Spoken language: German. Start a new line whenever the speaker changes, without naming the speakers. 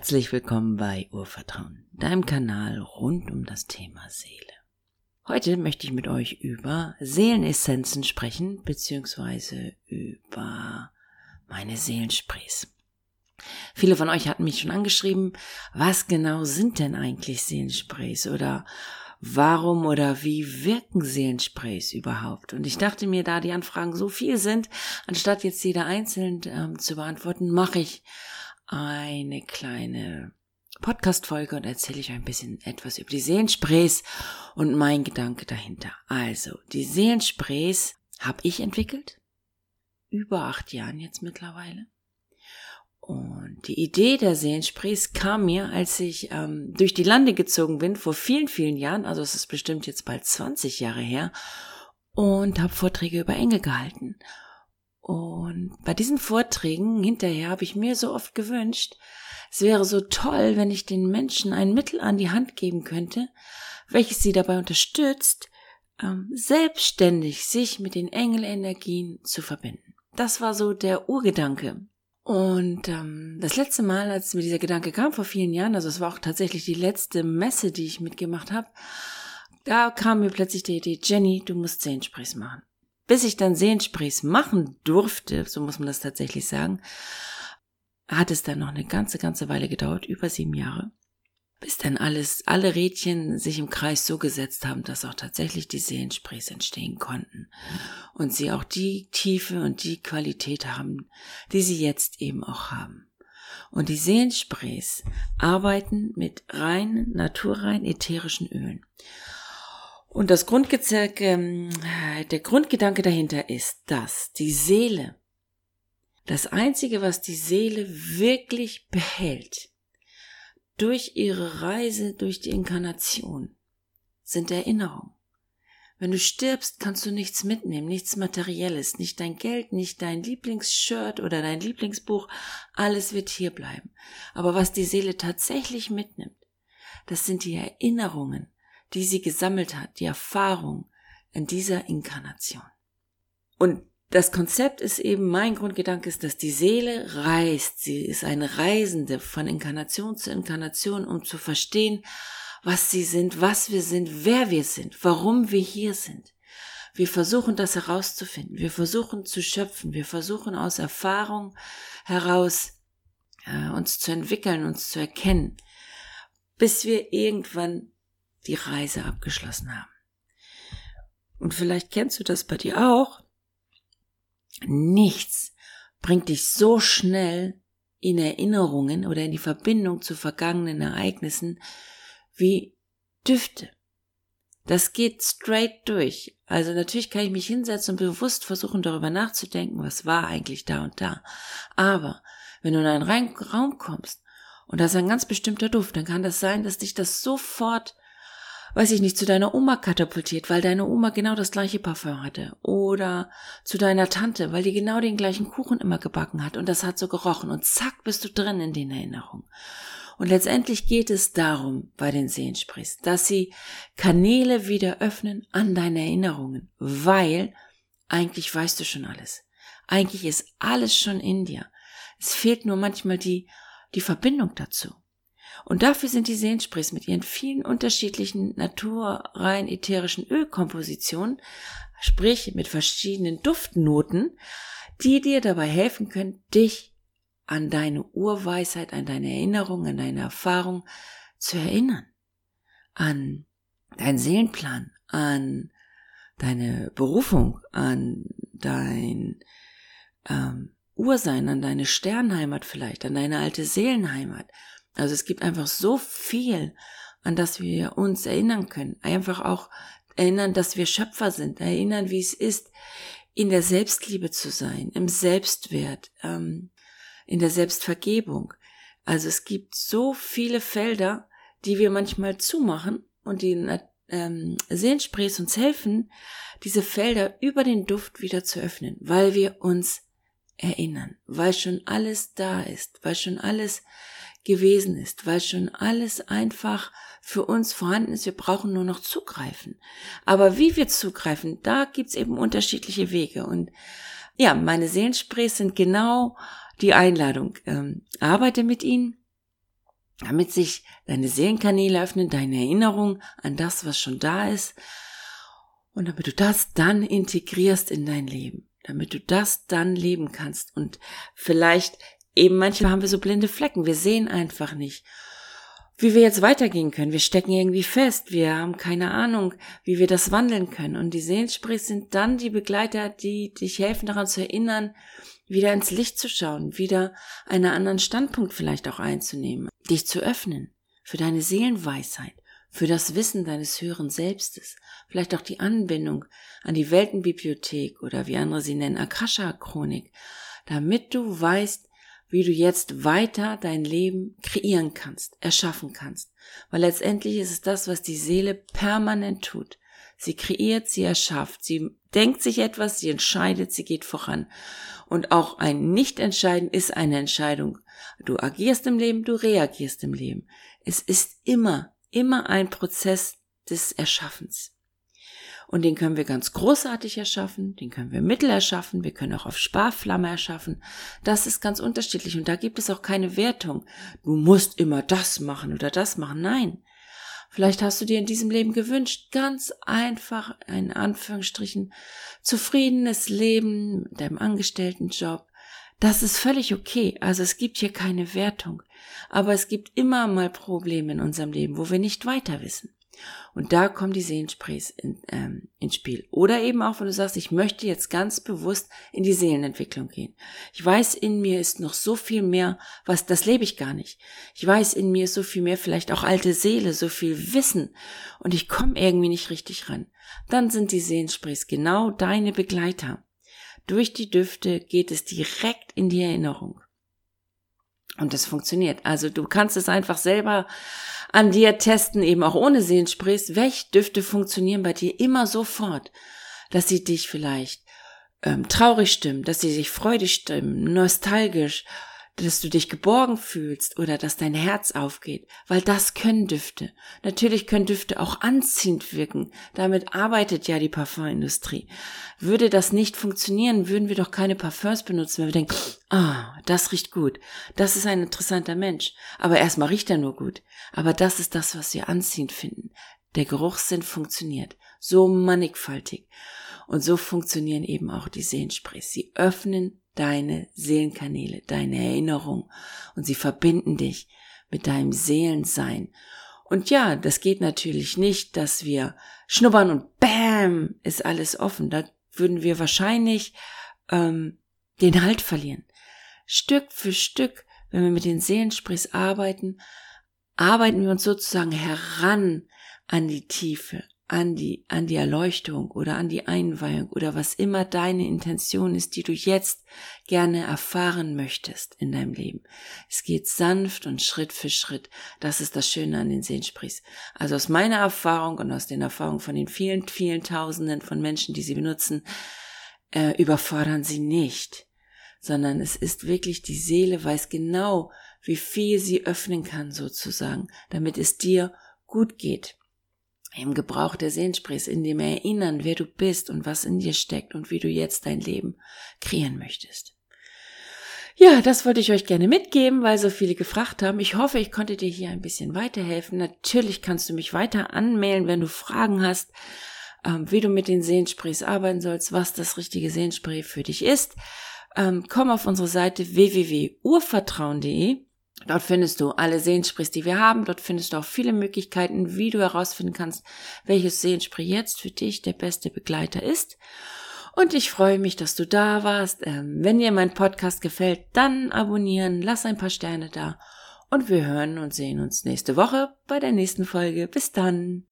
Herzlich willkommen bei Urvertrauen, deinem Kanal rund um das Thema Seele. Heute möchte ich mit euch über Seelenessenzen sprechen, beziehungsweise über meine Seelensprays. Viele von euch hatten mich schon angeschrieben, was genau sind denn eigentlich Seelensprays oder warum oder wie wirken Seelensprays überhaupt? Und ich dachte mir, da die Anfragen so viel sind, anstatt jetzt jeder einzeln ähm, zu beantworten, mache ich eine kleine Podcast-Folge und erzähle ich ein bisschen etwas über die Seelensprays und mein Gedanke dahinter. Also, die Seelensprays habe ich entwickelt. Über acht Jahren jetzt mittlerweile. Und die Idee der Seelensprays kam mir, als ich ähm, durch die Lande gezogen bin, vor vielen, vielen Jahren, also es ist bestimmt jetzt bald 20 Jahre her, und habe Vorträge über Engel gehalten. Und bei diesen Vorträgen hinterher habe ich mir so oft gewünscht, es wäre so toll, wenn ich den Menschen ein Mittel an die Hand geben könnte, welches sie dabei unterstützt, ähm, selbstständig sich mit den Engelenergien zu verbinden. Das war so der Urgedanke. Und ähm, das letzte Mal, als mir dieser Gedanke kam, vor vielen Jahren, also es war auch tatsächlich die letzte Messe, die ich mitgemacht habe, da kam mir plötzlich die Idee, Jenny, du musst Zehnsprays machen bis ich dann Sehensprays machen durfte, so muss man das tatsächlich sagen, hat es dann noch eine ganze, ganze Weile gedauert, über sieben Jahre, bis dann alles, alle Rädchen sich im Kreis so gesetzt haben, dass auch tatsächlich die Sehensprays entstehen konnten und sie auch die Tiefe und die Qualität haben, die sie jetzt eben auch haben. Und die Sehensprays arbeiten mit reinen, naturrein ätherischen Ölen. Und das Grundgedanke, ähm, der Grundgedanke dahinter ist, dass die Seele, das einzige, was die Seele wirklich behält, durch ihre Reise durch die Inkarnation, sind Erinnerungen. Wenn du stirbst, kannst du nichts mitnehmen, nichts Materielles, nicht dein Geld, nicht dein Lieblingsshirt oder dein Lieblingsbuch, alles wird hier bleiben. Aber was die Seele tatsächlich mitnimmt, das sind die Erinnerungen die sie gesammelt hat, die Erfahrung in dieser Inkarnation. Und das Konzept ist eben, mein Grundgedanke ist, dass die Seele reist. Sie ist eine Reisende von Inkarnation zu Inkarnation, um zu verstehen, was sie sind, was wir sind, wer wir sind, warum wir hier sind. Wir versuchen das herauszufinden. Wir versuchen zu schöpfen. Wir versuchen aus Erfahrung heraus äh, uns zu entwickeln, uns zu erkennen, bis wir irgendwann die Reise abgeschlossen haben. Und vielleicht kennst du das bei dir auch. Nichts bringt dich so schnell in Erinnerungen oder in die Verbindung zu vergangenen Ereignissen wie Düfte. Das geht straight durch. Also natürlich kann ich mich hinsetzen und bewusst versuchen, darüber nachzudenken, was war eigentlich da und da. Aber wenn du in einen Raum kommst und da ist ein ganz bestimmter Duft, dann kann das sein, dass dich das sofort weiß ich nicht, zu deiner Oma katapultiert, weil deine Oma genau das gleiche Parfum hatte. Oder zu deiner Tante, weil die genau den gleichen Kuchen immer gebacken hat und das hat so gerochen und zack bist du drin in den Erinnerungen. Und letztendlich geht es darum bei den Sehensprechs, dass sie Kanäle wieder öffnen an deine Erinnerungen, weil eigentlich weißt du schon alles. Eigentlich ist alles schon in dir. Es fehlt nur manchmal die, die Verbindung dazu. Und dafür sind die Seensprays mit ihren vielen unterschiedlichen naturrein ätherischen Ölkompositionen, sprich mit verschiedenen Duftnoten, die dir dabei helfen können, dich an deine Urweisheit, an deine Erinnerung, an deine Erfahrung zu erinnern. An deinen Seelenplan, an deine Berufung, an dein ähm, Ursein, an deine Sternheimat vielleicht, an deine alte Seelenheimat also es gibt einfach so viel, an das wir uns erinnern können. Einfach auch erinnern, dass wir Schöpfer sind, erinnern, wie es ist, in der Selbstliebe zu sein, im Selbstwert, ähm, in der Selbstvergebung. Also es gibt so viele Felder, die wir manchmal zumachen und die ähm, Seelensprays uns helfen, diese Felder über den Duft wieder zu öffnen, weil wir uns erinnern, weil schon alles da ist, weil schon alles gewesen ist, weil schon alles einfach für uns vorhanden ist. Wir brauchen nur noch zugreifen. Aber wie wir zugreifen, da gibt's eben unterschiedliche Wege. Und ja, meine Seelensprays sind genau die Einladung. Ähm, arbeite mit ihnen, damit sich deine Seelenkanäle öffnen, deine Erinnerung an das, was schon da ist und damit du das dann integrierst in dein Leben, damit du das dann leben kannst und vielleicht eben manchmal haben wir so blinde Flecken, wir sehen einfach nicht wie wir jetzt weitergehen können. Wir stecken irgendwie fest. Wir haben keine Ahnung, wie wir das wandeln können. Und die Seelensprich sind dann die Begleiter, die dich helfen daran zu erinnern, wieder ins Licht zu schauen, wieder einen anderen Standpunkt vielleicht auch einzunehmen, dich zu öffnen für deine Seelenweisheit, für das Wissen deines höheren Selbstes, vielleicht auch die Anbindung an die Weltenbibliothek oder wie andere sie nennen, Akasha-Chronik, damit du weißt, wie du jetzt weiter dein Leben kreieren kannst, erschaffen kannst. Weil letztendlich ist es das, was die Seele permanent tut. Sie kreiert, sie erschafft, sie denkt sich etwas, sie entscheidet, sie geht voran. Und auch ein Nicht-Entscheiden ist eine Entscheidung. Du agierst im Leben, du reagierst im Leben. Es ist immer, immer ein Prozess des Erschaffens. Und den können wir ganz großartig erschaffen, den können wir mittel erschaffen, wir können auch auf Sparflamme erschaffen. Das ist ganz unterschiedlich und da gibt es auch keine Wertung. Du musst immer das machen oder das machen. Nein. Vielleicht hast du dir in diesem Leben gewünscht, ganz einfach, in Anführungsstrichen, zufriedenes Leben mit deinem Angestelltenjob. Das ist völlig okay. Also es gibt hier keine Wertung. Aber es gibt immer mal Probleme in unserem Leben, wo wir nicht weiter wissen. Und da kommen die Seelensprays in, ähm, ins Spiel. Oder eben auch, wenn du sagst, ich möchte jetzt ganz bewusst in die Seelenentwicklung gehen. Ich weiß, in mir ist noch so viel mehr, was, das lebe ich gar nicht. Ich weiß, in mir ist so viel mehr, vielleicht auch alte Seele, so viel Wissen. Und ich komme irgendwie nicht richtig ran. Dann sind die Seelensprays genau deine Begleiter. Durch die Düfte geht es direkt in die Erinnerung. Und das funktioniert. Also du kannst es einfach selber an dir testen, eben auch ohne Seelensprays, welche Düfte funktionieren bei dir immer sofort, dass sie dich vielleicht ähm, traurig stimmen, dass sie sich freudig stimmen, nostalgisch, dass du dich geborgen fühlst oder dass dein Herz aufgeht, weil das können Düfte. Natürlich können Düfte auch anziehend wirken. Damit arbeitet ja die Parfumindustrie. Würde das nicht funktionieren, würden wir doch keine Parfums benutzen, wenn wir denken, ah, das riecht gut. Das ist ein interessanter Mensch. Aber erstmal riecht er nur gut. Aber das ist das, was wir anziehend finden. Der Geruchssinn funktioniert. So mannigfaltig. Und so funktionieren eben auch die Sehenssprays. Sie öffnen deine Seelenkanäle, deine Erinnerung und sie verbinden dich mit deinem Seelensein. Und ja, das geht natürlich nicht, dass wir schnuppern und bam, ist alles offen. Da würden wir wahrscheinlich ähm, den Halt verlieren. Stück für Stück, wenn wir mit den Seelensprechs arbeiten, arbeiten wir uns sozusagen heran an die Tiefe, an die, an die Erleuchtung oder an die Einweihung oder was immer deine Intention ist, die du jetzt gerne erfahren möchtest in deinem Leben. Es geht sanft und Schritt für Schritt. Das ist das Schöne an den Sehensprichs. Also aus meiner Erfahrung und aus den Erfahrungen von den vielen, vielen Tausenden von Menschen, die sie benutzen, äh, überfordern sie nicht, sondern es ist wirklich die Seele weiß genau, wie viel sie öffnen kann sozusagen, damit es dir gut geht im Gebrauch der Sehensprays, in dem Erinnern, wer du bist und was in dir steckt und wie du jetzt dein Leben kreieren möchtest. Ja, das wollte ich euch gerne mitgeben, weil so viele gefragt haben. Ich hoffe, ich konnte dir hier ein bisschen weiterhelfen. Natürlich kannst du mich weiter anmelden, wenn du Fragen hast, ähm, wie du mit den Sehensprays arbeiten sollst, was das richtige Sehenspray für dich ist. Ähm, komm auf unsere Seite www.urvertrauen.de Dort findest du alle Sehensprays, die wir haben. Dort findest du auch viele Möglichkeiten, wie du herausfinden kannst, welches Sehenspray jetzt für dich der beste Begleiter ist. Und ich freue mich, dass du da warst. Ähm, wenn dir mein Podcast gefällt, dann abonnieren, lass ein paar Sterne da. Und wir hören und sehen uns nächste Woche bei der nächsten Folge. Bis dann.